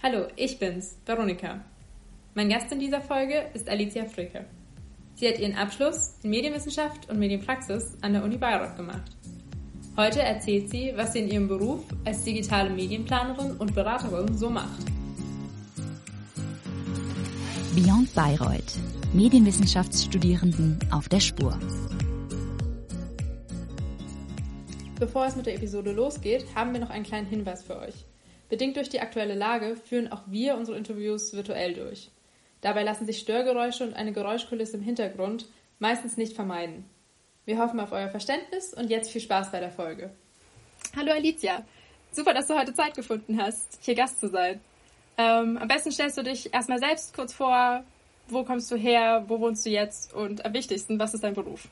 Hallo, ich bin's, Veronika. Mein Gast in dieser Folge ist Alicia Fricke. Sie hat ihren Abschluss in Medienwissenschaft und Medienpraxis an der Uni Bayreuth gemacht. Heute erzählt sie, was sie in ihrem Beruf als digitale Medienplanerin und Beraterin so macht. Beyond Bayreuth. Medienwissenschaftsstudierenden auf der Spur. Bevor es mit der Episode losgeht, haben wir noch einen kleinen Hinweis für euch. Bedingt durch die aktuelle Lage führen auch wir unsere Interviews virtuell durch. Dabei lassen sich Störgeräusche und eine Geräuschkulisse im Hintergrund meistens nicht vermeiden. Wir hoffen auf euer Verständnis und jetzt viel Spaß bei der Folge. Hallo Alicia, super, dass du heute Zeit gefunden hast, hier Gast zu sein. Ähm, am besten stellst du dich erstmal selbst kurz vor, wo kommst du her, wo wohnst du jetzt und am wichtigsten, was ist dein Beruf?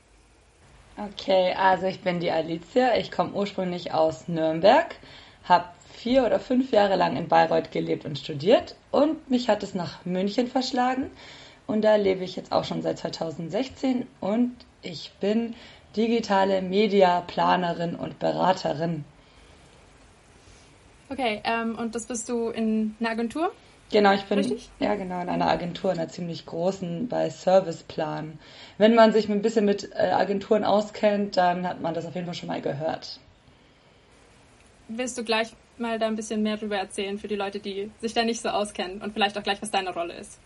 Okay, also ich bin die Alicia, ich komme ursprünglich aus Nürnberg, habe vier oder fünf Jahre lang in Bayreuth gelebt und studiert und mich hat es nach München verschlagen und da lebe ich jetzt auch schon seit 2016 und ich bin digitale Mediaplanerin und Beraterin. Okay, ähm, und das bist du in einer Agentur? Genau, ich bin Richtig? ja genau in einer Agentur, in einer ziemlich großen bei Serviceplan. Wenn man sich ein bisschen mit äh, Agenturen auskennt, dann hat man das auf jeden Fall schon mal gehört. Willst du gleich mal da ein bisschen mehr drüber erzählen für die Leute, die sich da nicht so auskennen und vielleicht auch gleich, was deine Rolle ist?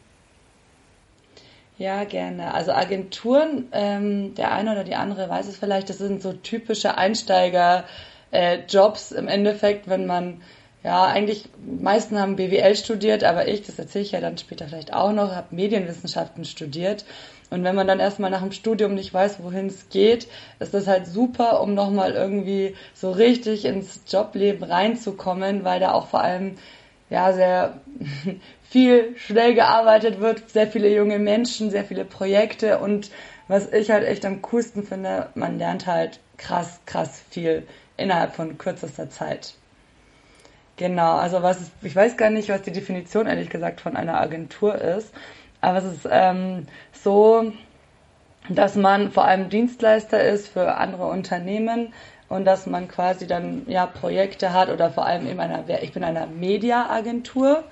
Ja, gerne. Also Agenturen, ähm, der eine oder die andere weiß es vielleicht, das sind so typische Einsteiger-Jobs äh, im Endeffekt, wenn man ja, eigentlich, meisten haben BWL studiert, aber ich, das erzähle ich ja dann später vielleicht auch noch, habe Medienwissenschaften studiert. Und wenn man dann erstmal nach dem Studium nicht weiß, wohin es geht, ist das halt super, um nochmal irgendwie so richtig ins Jobleben reinzukommen, weil da auch vor allem ja sehr viel schnell gearbeitet wird, sehr viele junge Menschen, sehr viele Projekte und was ich halt echt am coolsten finde, man lernt halt krass, krass viel innerhalb von kürzester Zeit. Genau, also was ist, ich weiß gar nicht, was die Definition ehrlich gesagt von einer Agentur ist, aber es ist ähm, so, dass man vor allem Dienstleister ist für andere Unternehmen und dass man quasi dann ja Projekte hat oder vor allem eben einer, ich bin einer Media-Agentur,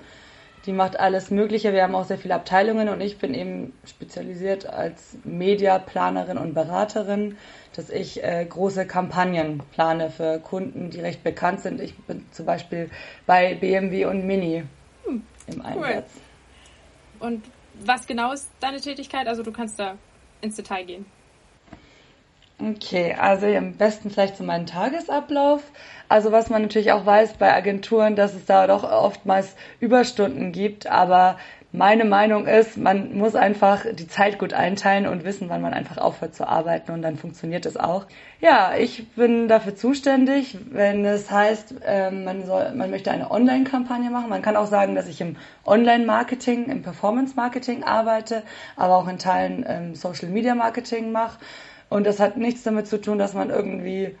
die macht alles Mögliche. Wir haben auch sehr viele Abteilungen und ich bin eben spezialisiert als Mediaplanerin und Beraterin, dass ich äh, große Kampagnen plane für Kunden, die recht bekannt sind. Ich bin zum Beispiel bei BMW und Mini hm, im Einsatz. Cool. Und was genau ist deine Tätigkeit? Also du kannst da ins Detail gehen. Okay, also am besten vielleicht zu meinem Tagesablauf. Also was man natürlich auch weiß bei Agenturen, dass es da doch oftmals Überstunden gibt, aber meine Meinung ist, man muss einfach die Zeit gut einteilen und wissen, wann man einfach aufhört zu arbeiten und dann funktioniert es auch. Ja, ich bin dafür zuständig, wenn es heißt, ähm, man, soll, man möchte eine Online-Kampagne machen. Man kann auch sagen, dass ich im Online-Marketing, im Performance-Marketing arbeite, aber auch in Teilen ähm, Social-Media-Marketing mache. Und das hat nichts damit zu tun, dass man irgendwie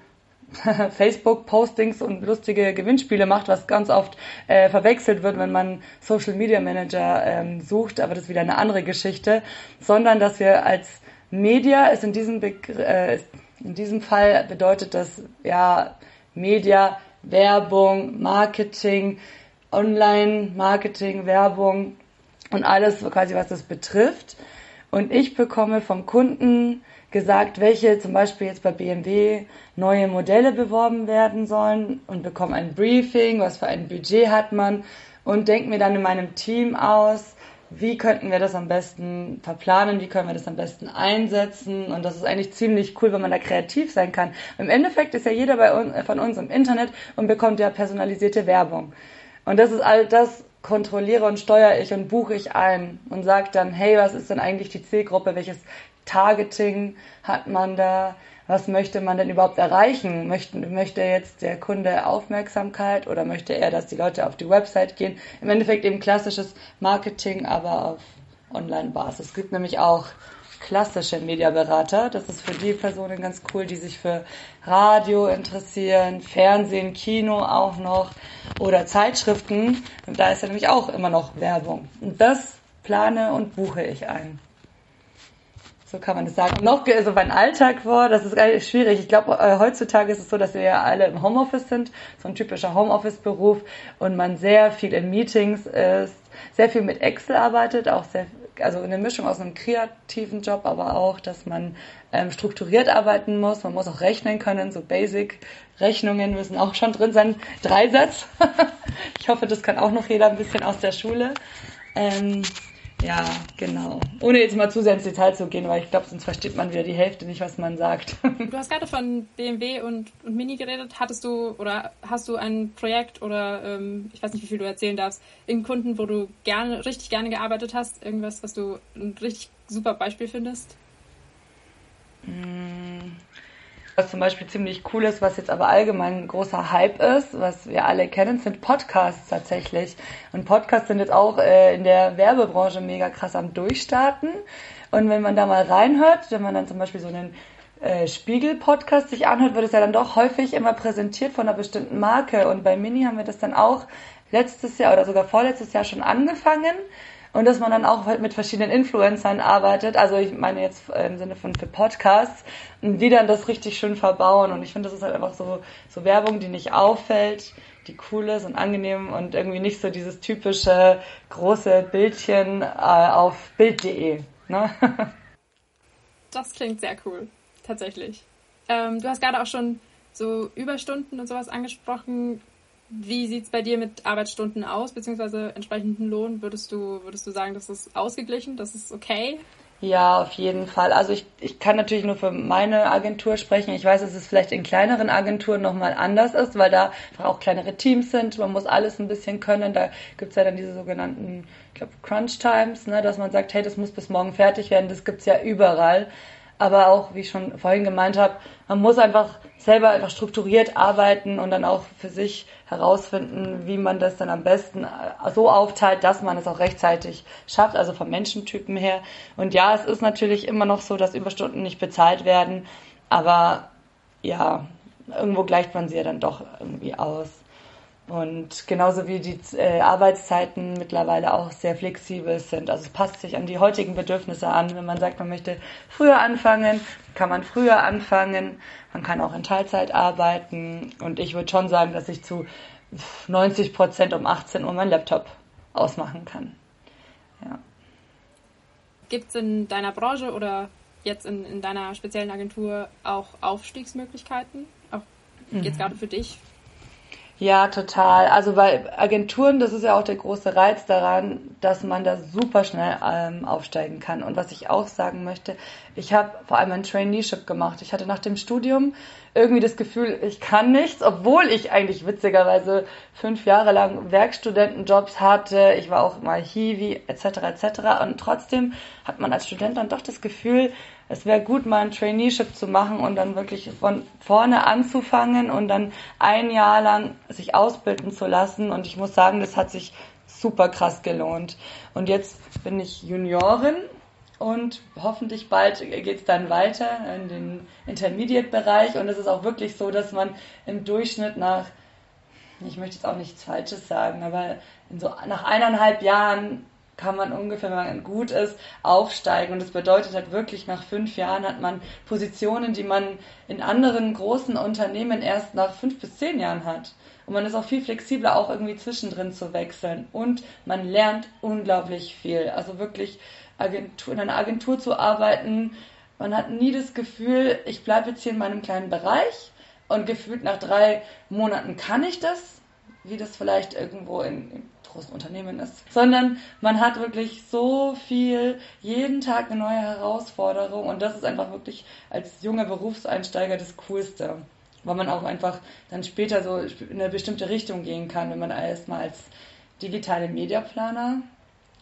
Facebook-Postings und lustige Gewinnspiele macht, was ganz oft äh, verwechselt wird, wenn man Social Media Manager ähm, sucht, aber das ist wieder eine andere Geschichte, sondern dass wir als Media ist in diesem Begr äh, in diesem Fall bedeutet das ja Media, Werbung, Marketing, Online-Marketing, Werbung und alles quasi, was das betrifft. Und ich bekomme vom Kunden gesagt, welche zum Beispiel jetzt bei BMW neue Modelle beworben werden sollen und bekomme ein Briefing, was für ein Budget hat man und denke mir dann in meinem Team aus, wie könnten wir das am besten verplanen, wie können wir das am besten einsetzen und das ist eigentlich ziemlich cool, wenn man da kreativ sein kann. Im Endeffekt ist ja jeder bei uns, von uns im Internet und bekommt ja personalisierte Werbung. Und das ist all das kontrolliere und steuere ich und buche ich ein und sage dann, hey, was ist denn eigentlich die Zielgruppe, welches Targeting hat man da? Was möchte man denn überhaupt erreichen? Möchte, möchte jetzt der Kunde Aufmerksamkeit oder möchte er, dass die Leute auf die Website gehen? Im Endeffekt eben klassisches Marketing, aber auf Online-Basis. Es gibt nämlich auch klassische Mediaberater. Das ist für die Personen ganz cool, die sich für Radio interessieren, Fernsehen, Kino auch noch oder Zeitschriften. Und da ist ja nämlich auch immer noch Werbung. Und das plane und buche ich ein. So kann man das sagen, noch so mein Alltag vor. Das ist schwierig. Ich glaube, äh, heutzutage ist es so, dass wir ja alle im Homeoffice sind, so ein typischer Homeoffice-Beruf und man sehr viel in Meetings ist, sehr viel mit Excel arbeitet, auch sehr, also eine Mischung aus einem kreativen Job, aber auch, dass man ähm, strukturiert arbeiten muss. Man muss auch rechnen können, so Basic-Rechnungen müssen auch schon drin sein. Dreisatz. ich hoffe, das kann auch noch jeder ein bisschen aus der Schule. Ähm, ja, genau. Ohne jetzt mal zu sehr ins Detail zu gehen, weil ich glaube, sonst versteht man wieder die Hälfte nicht, was man sagt. Du hast gerade von BMW und, und Mini geredet. Hattest du oder hast du ein Projekt oder ähm, ich weiß nicht, wie viel du erzählen darfst, in Kunden, wo du gerne, richtig gerne gearbeitet hast? Irgendwas, was du ein richtig super Beispiel findest? Mm. Was zum Beispiel ziemlich cool ist, was jetzt aber allgemein ein großer Hype ist, was wir alle kennen, sind Podcasts tatsächlich. Und Podcasts sind jetzt auch äh, in der Werbebranche mega krass am Durchstarten. Und wenn man da mal reinhört, wenn man dann zum Beispiel so einen äh, Spiegel-Podcast sich anhört, wird es ja dann doch häufig immer präsentiert von einer bestimmten Marke. Und bei Mini haben wir das dann auch letztes Jahr oder sogar vorletztes Jahr schon angefangen und dass man dann auch mit verschiedenen Influencern arbeitet. Also ich meine jetzt im Sinne von für Podcasts, die dann das richtig schön verbauen. Und ich finde, das ist halt einfach so, so Werbung, die nicht auffällt, die cool ist und angenehm und irgendwie nicht so dieses typische große Bildchen äh, auf Bild.de. Ne? das klingt sehr cool, tatsächlich. Ähm, du hast gerade auch schon so Überstunden und sowas angesprochen. Wie sieht es bei dir mit Arbeitsstunden aus, beziehungsweise entsprechenden Lohn? Würdest du, würdest du sagen, das ist ausgeglichen, das ist okay? Ja, auf jeden Fall. Also ich, ich kann natürlich nur für meine Agentur sprechen. Ich weiß, dass es vielleicht in kleineren Agenturen nochmal anders ist, weil da auch kleinere Teams sind. Man muss alles ein bisschen können. Da gibt's ja dann diese sogenannten, ich glaube, Crunch Times, ne, dass man sagt, hey, das muss bis morgen fertig werden. Das gibt's ja überall aber auch, wie ich schon vorhin gemeint habe, man muss einfach selber einfach strukturiert arbeiten und dann auch für sich herausfinden, wie man das dann am besten äh, so aufteilt, dass man es auch rechtzeitig schafft, also vom Menschentypen her. Und ja, es ist natürlich immer noch so, dass Überstunden nicht bezahlt werden, aber ja, irgendwo gleicht man sie ja dann doch irgendwie aus. Und genauso wie die äh, Arbeitszeiten mittlerweile auch sehr flexibel sind. Also es passt sich an die heutigen Bedürfnisse an. Wenn man sagt, man möchte früher anfangen, kann man früher anfangen. Man kann auch in Teilzeit arbeiten. Und ich würde schon sagen, dass ich zu 90 Prozent um 18 Uhr meinen Laptop ausmachen kann. Ja. Gibt es in deiner Branche oder jetzt in, in deiner speziellen Agentur auch Aufstiegsmöglichkeiten? Auch jetzt mhm. gerade für dich, ja, total. Also bei Agenturen, das ist ja auch der große Reiz daran, dass man da super schnell ähm, aufsteigen kann. Und was ich auch sagen möchte, ich habe vor allem ein Traineeship gemacht. Ich hatte nach dem Studium irgendwie das Gefühl, ich kann nichts, obwohl ich eigentlich witzigerweise fünf Jahre lang Werkstudentenjobs hatte. Ich war auch mal Hiwi etc. etc. Und trotzdem hat man als Student dann doch das Gefühl, es wäre gut, mal ein Traineeship zu machen und dann wirklich von vorne anzufangen und dann ein Jahr lang sich ausbilden zu lassen. Und ich muss sagen, das hat sich super krass gelohnt. Und jetzt bin ich Juniorin und hoffentlich bald geht es dann weiter in den Intermediate-Bereich. Und es ist auch wirklich so, dass man im Durchschnitt nach, ich möchte jetzt auch nichts Falsches sagen, aber so nach eineinhalb Jahren kann man ungefähr, wenn man gut ist, aufsteigen. Und das bedeutet halt wirklich, nach fünf Jahren hat man Positionen, die man in anderen großen Unternehmen erst nach fünf bis zehn Jahren hat. Und man ist auch viel flexibler, auch irgendwie zwischendrin zu wechseln. Und man lernt unglaublich viel. Also wirklich Agentur, in einer Agentur zu arbeiten, man hat nie das Gefühl, ich bleibe jetzt hier in meinem kleinen Bereich und gefühlt nach drei Monaten kann ich das, wie das vielleicht irgendwo in, großen Unternehmen ist, sondern man hat wirklich so viel, jeden Tag eine neue Herausforderung und das ist einfach wirklich als junger Berufseinsteiger das Coolste, weil man auch einfach dann später so in eine bestimmte Richtung gehen kann, wenn man erstmal als digitale Mediaplaner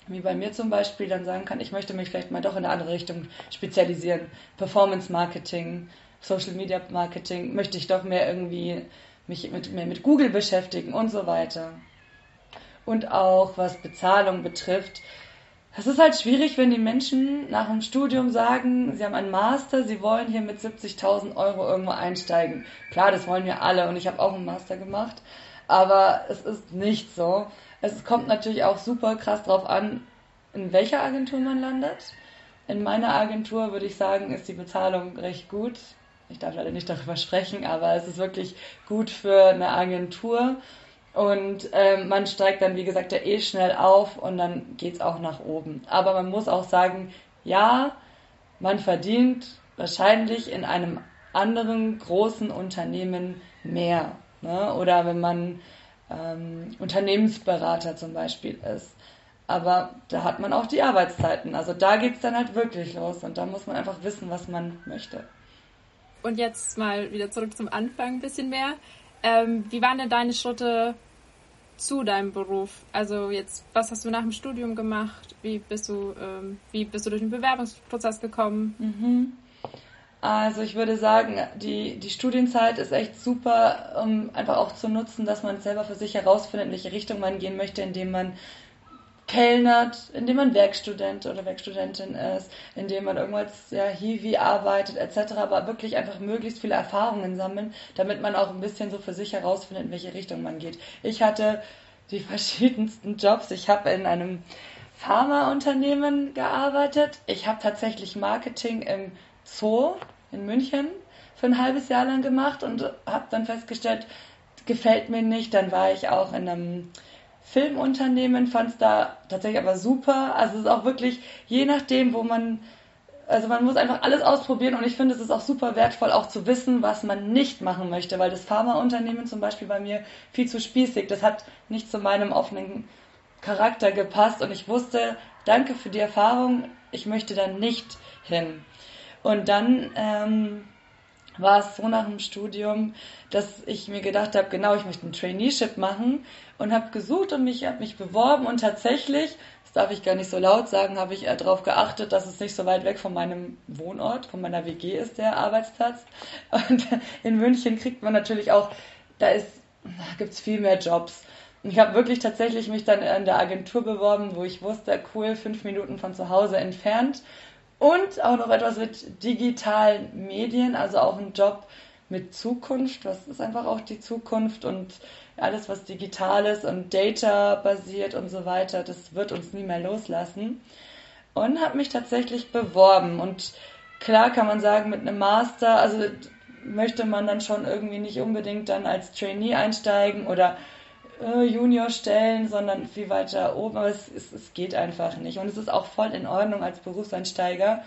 wie bei mir zum Beispiel, dann sagen kann, ich möchte mich vielleicht mal doch in eine andere Richtung spezialisieren. Performance Marketing, Social Media Marketing, möchte ich doch mehr irgendwie mich mit, mehr mit Google beschäftigen und so weiter und auch was Bezahlung betrifft. Es ist halt schwierig, wenn die Menschen nach dem Studium sagen, sie haben einen Master, sie wollen hier mit 70.000 Euro irgendwo einsteigen. Klar, das wollen wir alle und ich habe auch einen Master gemacht, aber es ist nicht so. Es kommt natürlich auch super krass drauf an, in welcher Agentur man landet In meiner Agentur würde ich sagen, ist die Bezahlung recht gut. Ich darf leider nicht darüber sprechen, aber es ist wirklich gut für eine Agentur. Und ähm, man steigt dann, wie gesagt, ja eh schnell auf und dann geht es auch nach oben. Aber man muss auch sagen, ja, man verdient wahrscheinlich in einem anderen großen Unternehmen mehr. Ne? Oder wenn man ähm, Unternehmensberater zum Beispiel ist. Aber da hat man auch die Arbeitszeiten. Also da geht es dann halt wirklich los und da muss man einfach wissen, was man möchte. Und jetzt mal wieder zurück zum Anfang ein bisschen mehr. Ähm, wie waren denn deine Schritte zu deinem Beruf? Also jetzt, was hast du nach dem Studium gemacht? Wie bist du, ähm, wie bist du durch den Bewerbungsprozess gekommen? Mhm. Also ich würde sagen, die, die Studienzeit ist echt super, um einfach auch zu nutzen, dass man selber für sich herausfindet, in welche Richtung man gehen möchte, indem man kellnert, indem man Werkstudent oder Werkstudentin ist, indem man irgendwas ja, Hiwi arbeitet etc., aber wirklich einfach möglichst viele Erfahrungen sammeln, damit man auch ein bisschen so für sich herausfindet, in welche Richtung man geht. Ich hatte die verschiedensten Jobs. Ich habe in einem Pharmaunternehmen gearbeitet. Ich habe tatsächlich Marketing im Zoo in München für ein halbes Jahr lang gemacht und habe dann festgestellt, gefällt mir nicht. Dann war ich auch in einem Filmunternehmen, fand es da tatsächlich aber super. Also es ist auch wirklich, je nachdem, wo man, also man muss einfach alles ausprobieren und ich finde, es ist auch super wertvoll, auch zu wissen, was man nicht machen möchte, weil das Pharmaunternehmen zum Beispiel bei mir viel zu spießig, das hat nicht zu meinem offenen Charakter gepasst und ich wusste, danke für die Erfahrung, ich möchte da nicht hin. Und dann ähm, war es so nach dem Studium, dass ich mir gedacht habe, genau, ich möchte ein Traineeship machen und habe gesucht und mich habe mich beworben und tatsächlich, das darf ich gar nicht so laut sagen, habe ich darauf geachtet, dass es nicht so weit weg von meinem Wohnort, von meiner WG ist der Arbeitsplatz. Und in München kriegt man natürlich auch, da ist, gibt es viel mehr Jobs. Und ich habe wirklich tatsächlich mich dann in der Agentur beworben, wo ich wusste, cool, fünf Minuten von zu Hause entfernt. Und auch noch etwas mit digitalen Medien, also auch ein Job mit Zukunft. Was ist einfach auch die Zukunft und alles, was digital ist und Data basiert und so weiter, das wird uns nie mehr loslassen. Und habe mich tatsächlich beworben. Und klar kann man sagen, mit einem Master, also möchte man dann schon irgendwie nicht unbedingt dann als Trainee einsteigen oder äh, Junior stellen, sondern viel weiter oben. Aber es, es, es geht einfach nicht. Und es ist auch voll in Ordnung als Berufseinsteiger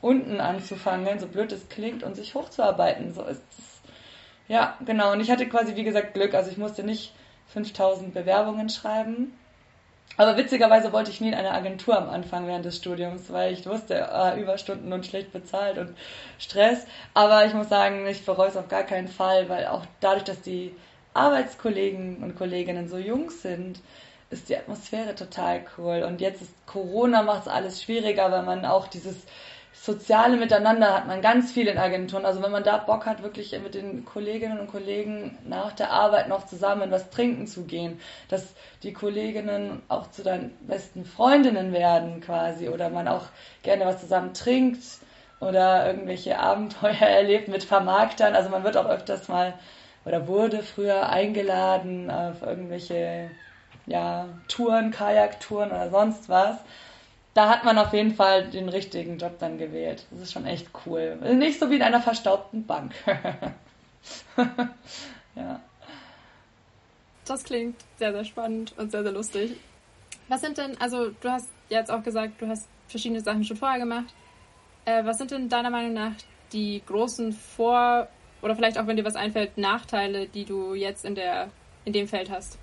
unten anzufangen, so blöd es klingt, und sich hochzuarbeiten. So ist es ja, genau. Und ich hatte quasi, wie gesagt, Glück. Also ich musste nicht 5000 Bewerbungen schreiben. Aber witzigerweise wollte ich nie in einer Agentur am Anfang während des Studiums, weil ich wusste, ah, Überstunden und schlecht bezahlt und Stress. Aber ich muss sagen, ich bereue es auf gar keinen Fall, weil auch dadurch, dass die Arbeitskollegen und Kolleginnen so jung sind, ist die Atmosphäre total cool. Und jetzt ist Corona, macht es alles schwieriger, weil man auch dieses soziale Miteinander hat man ganz viel in Agenturen. Also wenn man da Bock hat, wirklich mit den Kolleginnen und Kollegen nach der Arbeit noch zusammen was trinken zu gehen, dass die Kolleginnen auch zu deinen besten Freundinnen werden quasi oder man auch gerne was zusammen trinkt oder irgendwelche Abenteuer erlebt mit Vermarktern. Also man wird auch öfters mal oder wurde früher eingeladen auf irgendwelche ja, Touren, Kajaktouren oder sonst was da hat man auf jeden Fall den richtigen Job dann gewählt. Das ist schon echt cool. Nicht so wie in einer verstaubten Bank. ja. Das klingt sehr, sehr spannend und sehr, sehr lustig. Was sind denn, also du hast jetzt auch gesagt, du hast verschiedene Sachen schon vorher gemacht. Äh, was sind denn deiner Meinung nach die großen Vor- oder vielleicht auch, wenn dir was einfällt, Nachteile, die du jetzt in, der, in dem Feld hast?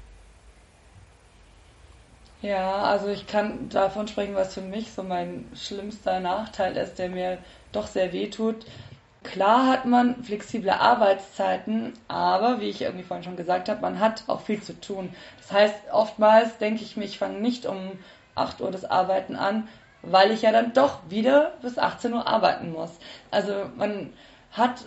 Ja, also ich kann davon sprechen, was für mich so mein schlimmster Nachteil ist, der mir doch sehr weh tut. Klar hat man flexible Arbeitszeiten, aber wie ich irgendwie vorhin schon gesagt habe, man hat auch viel zu tun. Das heißt, oftmals denke ich mir, ich fange nicht um 8 Uhr das Arbeiten an, weil ich ja dann doch wieder bis 18 Uhr arbeiten muss. Also man hat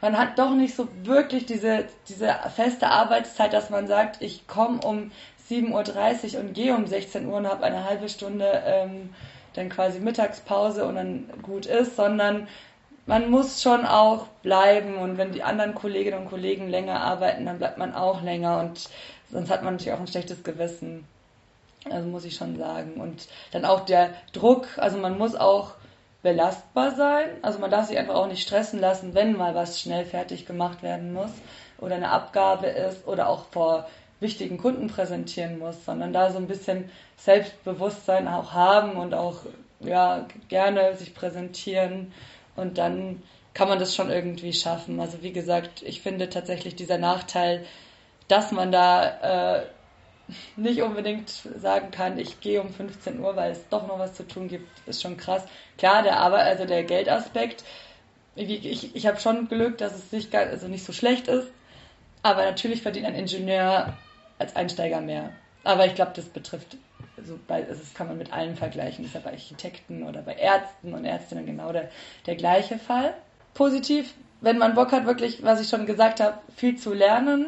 man hat doch nicht so wirklich diese, diese feste Arbeitszeit, dass man sagt, ich komme um 7.30 Uhr und gehe um 16 Uhr und habe eine halbe Stunde ähm, dann quasi Mittagspause und dann gut ist, sondern man muss schon auch bleiben und wenn die anderen Kolleginnen und Kollegen länger arbeiten, dann bleibt man auch länger und sonst hat man natürlich auch ein schlechtes Gewissen. Also muss ich schon sagen. Und dann auch der Druck, also man muss auch belastbar sein. Also man darf sich einfach auch nicht stressen lassen, wenn mal was schnell fertig gemacht werden muss oder eine Abgabe ist oder auch vor wichtigen Kunden präsentieren muss, sondern da so ein bisschen Selbstbewusstsein auch haben und auch ja gerne sich präsentieren und dann kann man das schon irgendwie schaffen. Also wie gesagt, ich finde tatsächlich dieser Nachteil, dass man da äh, nicht unbedingt sagen kann, ich gehe um 15 Uhr, weil es doch noch was zu tun gibt, ist schon krass. Klar, der aber also der Geldaspekt, ich, ich, habe schon Glück, dass es nicht, also nicht so schlecht ist, aber natürlich verdient ein Ingenieur als Einsteiger mehr. Aber ich glaube, das betrifft, also bei, also das kann man mit allen vergleichen. Das ist ja bei Architekten oder bei Ärzten und Ärztinnen genau der, der gleiche Fall. Positiv, wenn man Bock hat, wirklich, was ich schon gesagt habe, viel zu lernen,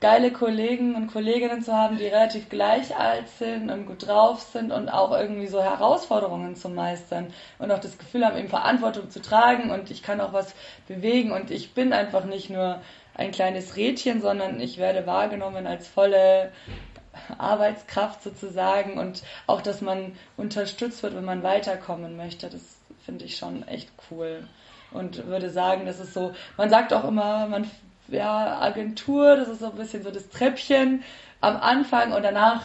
geile Kollegen und Kolleginnen zu haben, die relativ gleich alt sind und gut drauf sind und auch irgendwie so Herausforderungen zu meistern und auch das Gefühl haben, eben Verantwortung zu tragen und ich kann auch was bewegen und ich bin einfach nicht nur ein kleines Rädchen, sondern ich werde wahrgenommen als volle Arbeitskraft sozusagen und auch, dass man unterstützt wird, wenn man weiterkommen möchte. Das finde ich schon echt cool und würde sagen, das ist so, man sagt auch immer, man ja, Agentur, das ist so ein bisschen so das Treppchen am Anfang und danach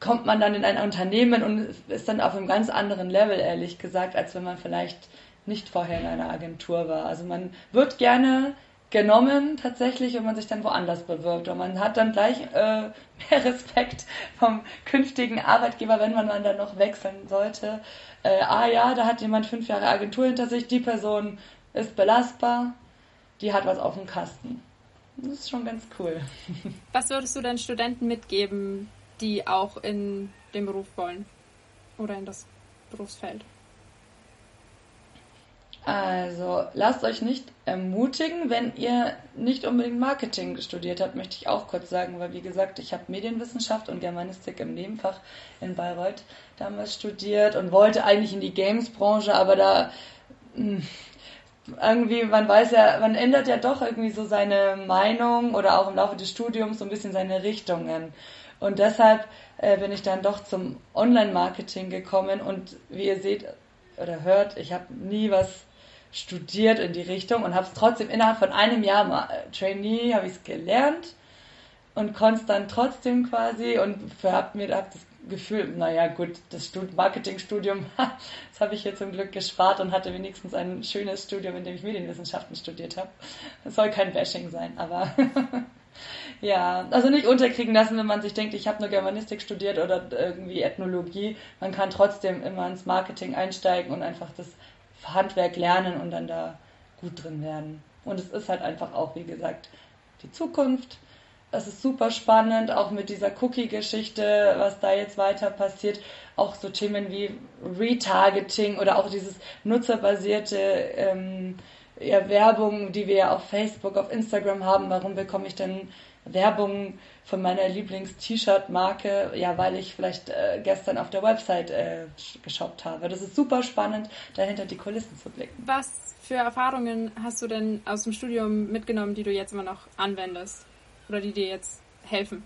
kommt man dann in ein Unternehmen und ist dann auf einem ganz anderen Level, ehrlich gesagt, als wenn man vielleicht nicht vorher in einer Agentur war. Also man wird gerne genommen tatsächlich, wenn man sich dann woanders bewirbt. Und man hat dann gleich äh, mehr Respekt vom künftigen Arbeitgeber, wenn man dann noch wechseln sollte. Äh, ah ja, da hat jemand fünf Jahre Agentur hinter sich, die Person ist belastbar, die hat was auf dem Kasten. Das ist schon ganz cool. Was würdest du deinen Studenten mitgeben, die auch in den Beruf wollen oder in das Berufsfeld? Also lasst euch nicht ermutigen, wenn ihr nicht unbedingt Marketing studiert habt, möchte ich auch kurz sagen, weil wie gesagt, ich habe Medienwissenschaft und Germanistik im Nebenfach in Bayreuth damals studiert und wollte eigentlich in die Games-Branche, aber da hm, irgendwie, man weiß ja, man ändert ja doch irgendwie so seine Meinung oder auch im Laufe des Studiums so ein bisschen seine Richtungen. Und deshalb äh, bin ich dann doch zum Online-Marketing gekommen und wie ihr seht oder hört, ich habe nie was studiert in die Richtung und habe es trotzdem innerhalb von einem Jahr äh, Trainee habe ich es gelernt und konnte es dann trotzdem quasi und habe mir hab das Gefühl, naja gut, das Marketingstudium, das habe ich hier zum Glück gespart und hatte wenigstens ein schönes Studium, in dem ich Medienwissenschaften studiert habe. Das soll kein Bashing sein, aber ja, also nicht unterkriegen lassen, wenn man sich denkt, ich habe nur Germanistik studiert oder irgendwie Ethnologie. Man kann trotzdem immer ins Marketing einsteigen und einfach das Handwerk lernen und dann da gut drin werden. Und es ist halt einfach auch, wie gesagt, die Zukunft es ist super spannend, auch mit dieser Cookie-Geschichte, was da jetzt weiter passiert. Auch so Themen wie Retargeting oder auch dieses nutzerbasierte ähm, ja, Werbung, die wir ja auf Facebook, auf Instagram haben. Warum bekomme ich denn Werbung von meiner Lieblings-T-Shirt-Marke? Ja, weil ich vielleicht äh, gestern auf der Website äh, geshoppt habe. Das ist super spannend, dahinter die Kulissen zu blicken. Was für Erfahrungen hast du denn aus dem Studium mitgenommen, die du jetzt immer noch anwendest? Oder die dir jetzt helfen?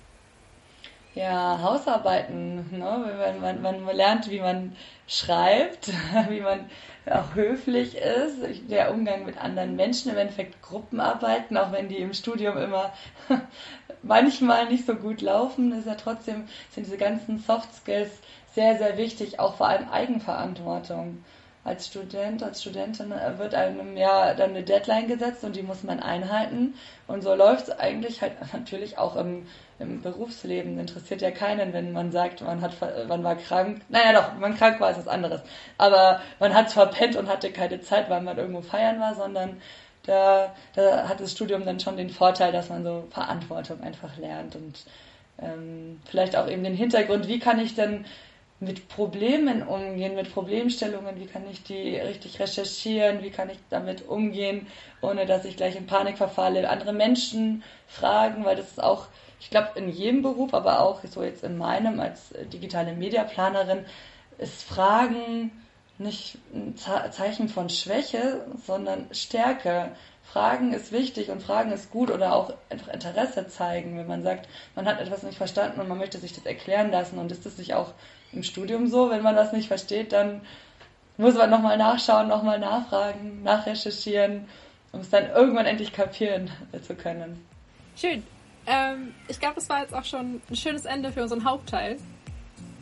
Ja, Hausarbeiten. Ne? Man, man, man lernt, wie man schreibt, wie man auch höflich ist, der Umgang mit anderen Menschen, im Endeffekt Gruppenarbeiten, auch wenn die im Studium immer manchmal nicht so gut laufen, ist ja trotzdem, sind diese ganzen Soft Skills sehr, sehr wichtig, auch vor allem Eigenverantwortung als Student, als Studentin wird einem ja dann eine Deadline gesetzt und die muss man einhalten. Und so läuft es eigentlich halt natürlich auch im, im Berufsleben. Interessiert ja keinen, wenn man sagt, man hat, man war krank. Naja, doch, man krank war, ist was anderes. Aber man hat es verpennt und hatte keine Zeit, weil man irgendwo feiern war, sondern da, da hat das Studium dann schon den Vorteil, dass man so Verantwortung einfach lernt und ähm, vielleicht auch eben den Hintergrund, wie kann ich denn mit Problemen umgehen, mit Problemstellungen, wie kann ich die richtig recherchieren, wie kann ich damit umgehen, ohne dass ich gleich in Panik verfalle, andere Menschen fragen, weil das ist auch, ich glaube, in jedem Beruf, aber auch so jetzt in meinem als digitale Mediaplanerin, ist Fragen nicht ein Zeichen von Schwäche, sondern Stärke. Fragen ist wichtig und Fragen ist gut oder auch einfach Interesse zeigen, wenn man sagt, man hat etwas nicht verstanden und man möchte sich das erklären lassen. Und ist das nicht auch im Studium so? Wenn man das nicht versteht, dann muss man nochmal nachschauen, nochmal nachfragen, nachrecherchieren, um es dann irgendwann endlich kapieren zu können. Schön. Ähm, ich glaube, das war jetzt auch schon ein schönes Ende für unseren Hauptteil.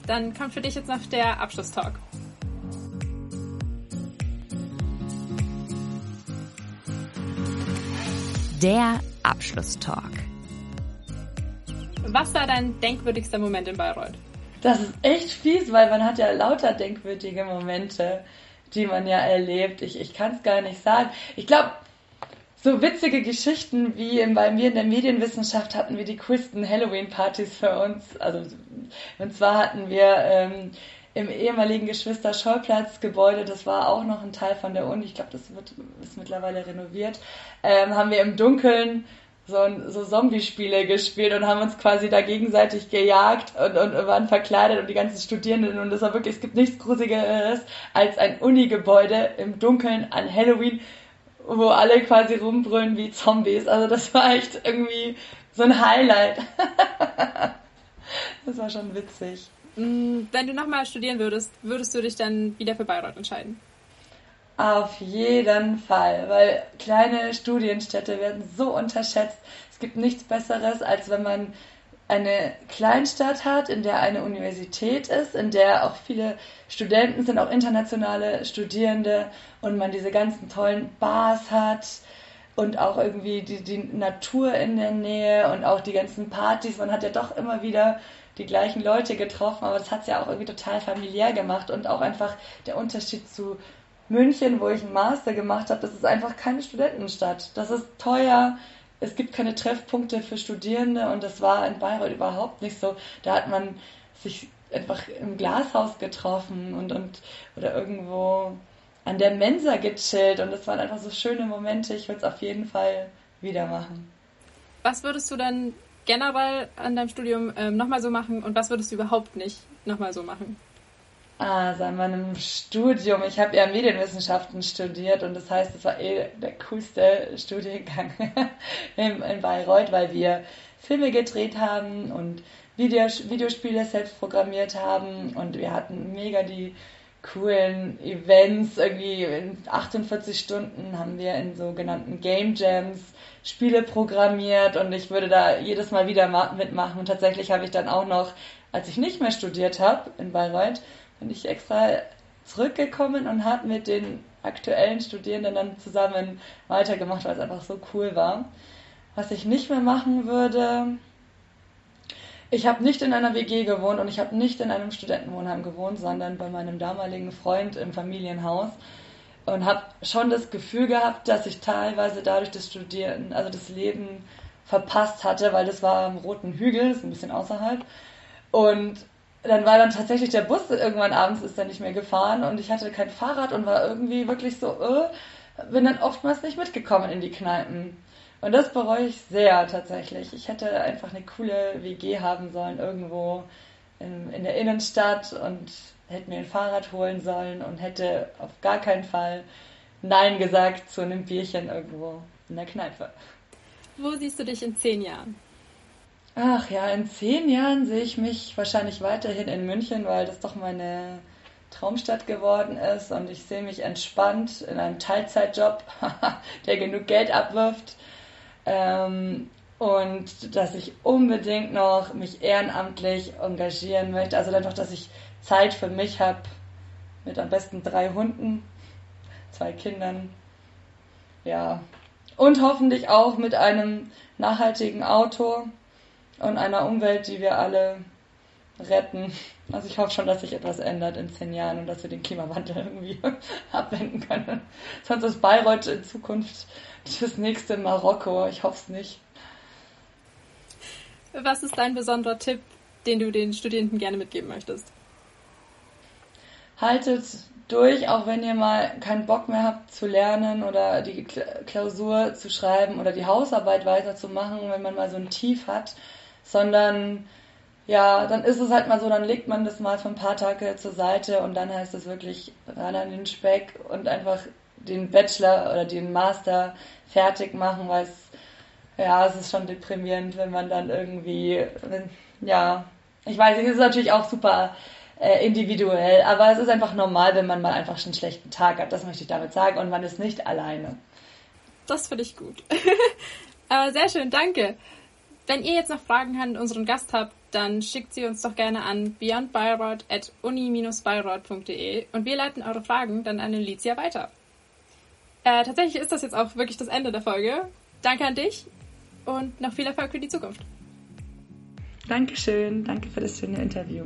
Dann kommt für dich jetzt noch der Abschlusstalk. Der Abschlusstalk. Was war dein denkwürdigster Moment in Bayreuth? Das ist echt fies, weil man hat ja lauter denkwürdige Momente, die man ja erlebt. Ich, ich kann es gar nicht sagen. Ich glaube, so witzige Geschichten wie in, bei mir in der Medienwissenschaft hatten wir die coolsten Halloween-Partys für uns. Also, und zwar hatten wir ähm, im ehemaligen Geschwister-Schollplatz-Gebäude, das war auch noch ein Teil von der Uni, ich glaube, das wird, ist mittlerweile renoviert, ähm, haben wir im Dunkeln so, so Zombie-Spiele gespielt und haben uns quasi da gegenseitig gejagt und, und waren verkleidet und die ganzen Studierenden und das war wirklich, es gibt nichts Gruseligeres als ein Uni-Gebäude im Dunkeln an Halloween, wo alle quasi rumbrüllen wie Zombies. Also das war echt irgendwie so ein Highlight. das war schon witzig. Mm, wenn du nochmal studieren würdest, würdest du dich dann wieder für Bayreuth entscheiden? Auf jeden Fall, weil kleine Studienstädte werden so unterschätzt. Es gibt nichts Besseres, als wenn man eine Kleinstadt hat, in der eine Universität ist, in der auch viele Studenten sind, auch internationale Studierende und man diese ganzen tollen Bars hat und auch irgendwie die, die Natur in der Nähe und auch die ganzen Partys. Man hat ja doch immer wieder die gleichen Leute getroffen, aber das hat es ja auch irgendwie total familiär gemacht und auch einfach der Unterschied zu München, wo ich einen Master gemacht habe, das ist einfach keine Studentenstadt. Das ist teuer. Es gibt keine Treffpunkte für Studierende und das war in Bayreuth überhaupt nicht so. Da hat man sich einfach im Glashaus getroffen und, und oder irgendwo an der Mensa gechillt und das waren einfach so schöne Momente. Ich würde es auf jeden Fall wieder machen. Was würdest du dann generell an deinem Studium ähm, nochmal so machen und was würdest du überhaupt nicht nochmal so machen? Ah, seit meinem Studium. Ich habe ja Medienwissenschaften studiert und das heißt, es war eh der coolste Studiengang in, in Bayreuth, weil wir Filme gedreht haben und Videos, Videospiele selbst programmiert haben und wir hatten mega die coolen Events. Irgendwie in 48 Stunden haben wir in sogenannten Game Jams Spiele programmiert und ich würde da jedes Mal wieder mitmachen. Und tatsächlich habe ich dann auch noch, als ich nicht mehr studiert habe in Bayreuth, bin ich extra zurückgekommen und habe mit den aktuellen Studierenden dann zusammen weitergemacht, weil es einfach so cool war. Was ich nicht mehr machen würde, ich habe nicht in einer WG gewohnt und ich habe nicht in einem Studentenwohnheim gewohnt, sondern bei meinem damaligen Freund im Familienhaus und habe schon das Gefühl gehabt, dass ich teilweise dadurch das Studieren, also das Leben verpasst hatte, weil das war am Roten Hügel, ist ein bisschen außerhalb. Und dann war dann tatsächlich der Bus irgendwann abends ist dann nicht mehr gefahren und ich hatte kein Fahrrad und war irgendwie wirklich so, äh, bin dann oftmals nicht mitgekommen in die Kneipen. Und das bereue ich sehr tatsächlich. Ich hätte einfach eine coole WG haben sollen irgendwo in, in der Innenstadt und hätte mir ein Fahrrad holen sollen und hätte auf gar keinen Fall Nein gesagt zu einem Bierchen irgendwo in der Kneipe. Wo siehst du dich in zehn Jahren? Ach ja, in zehn Jahren sehe ich mich wahrscheinlich weiterhin in München, weil das doch meine Traumstadt geworden ist. Und ich sehe mich entspannt in einem Teilzeitjob, der genug Geld abwirft. Ähm, und dass ich unbedingt noch mich ehrenamtlich engagieren möchte. Also einfach, dass ich Zeit für mich habe mit am besten drei Hunden, zwei Kindern, ja. Und hoffentlich auch mit einem nachhaltigen Auto und einer Umwelt, die wir alle retten. Also ich hoffe schon, dass sich etwas ändert in zehn Jahren und dass wir den Klimawandel irgendwie abwenden können. Sonst ist Bayreuth in Zukunft das nächste Marokko. Ich hoffe es nicht. Was ist dein besonderer Tipp, den du den Studierenden gerne mitgeben möchtest? Haltet durch, auch wenn ihr mal keinen Bock mehr habt zu lernen oder die Klausur zu schreiben oder die Hausarbeit weiterzumachen, wenn man mal so ein Tief hat sondern ja, dann ist es halt mal so, dann legt man das mal für ein paar Tage zur Seite und dann heißt es wirklich ran an den Speck und einfach den Bachelor oder den Master fertig machen, weil es, ja, es ist schon deprimierend, wenn man dann irgendwie, ja, ich weiß es ist natürlich auch super äh, individuell, aber es ist einfach normal, wenn man mal einfach schon einen schlechten Tag hat, das möchte ich damit sagen, und man ist nicht alleine. Das finde ich gut. aber sehr schön, danke. Wenn ihr jetzt noch Fragen an unseren Gast habt, dann schickt sie uns doch gerne an beyondbayreuth at uni-bayreuth.de und wir leiten eure Fragen dann an Alicia weiter. Äh, tatsächlich ist das jetzt auch wirklich das Ende der Folge. Danke an dich und noch viel Erfolg für die Zukunft. Dankeschön, danke für das schöne Interview.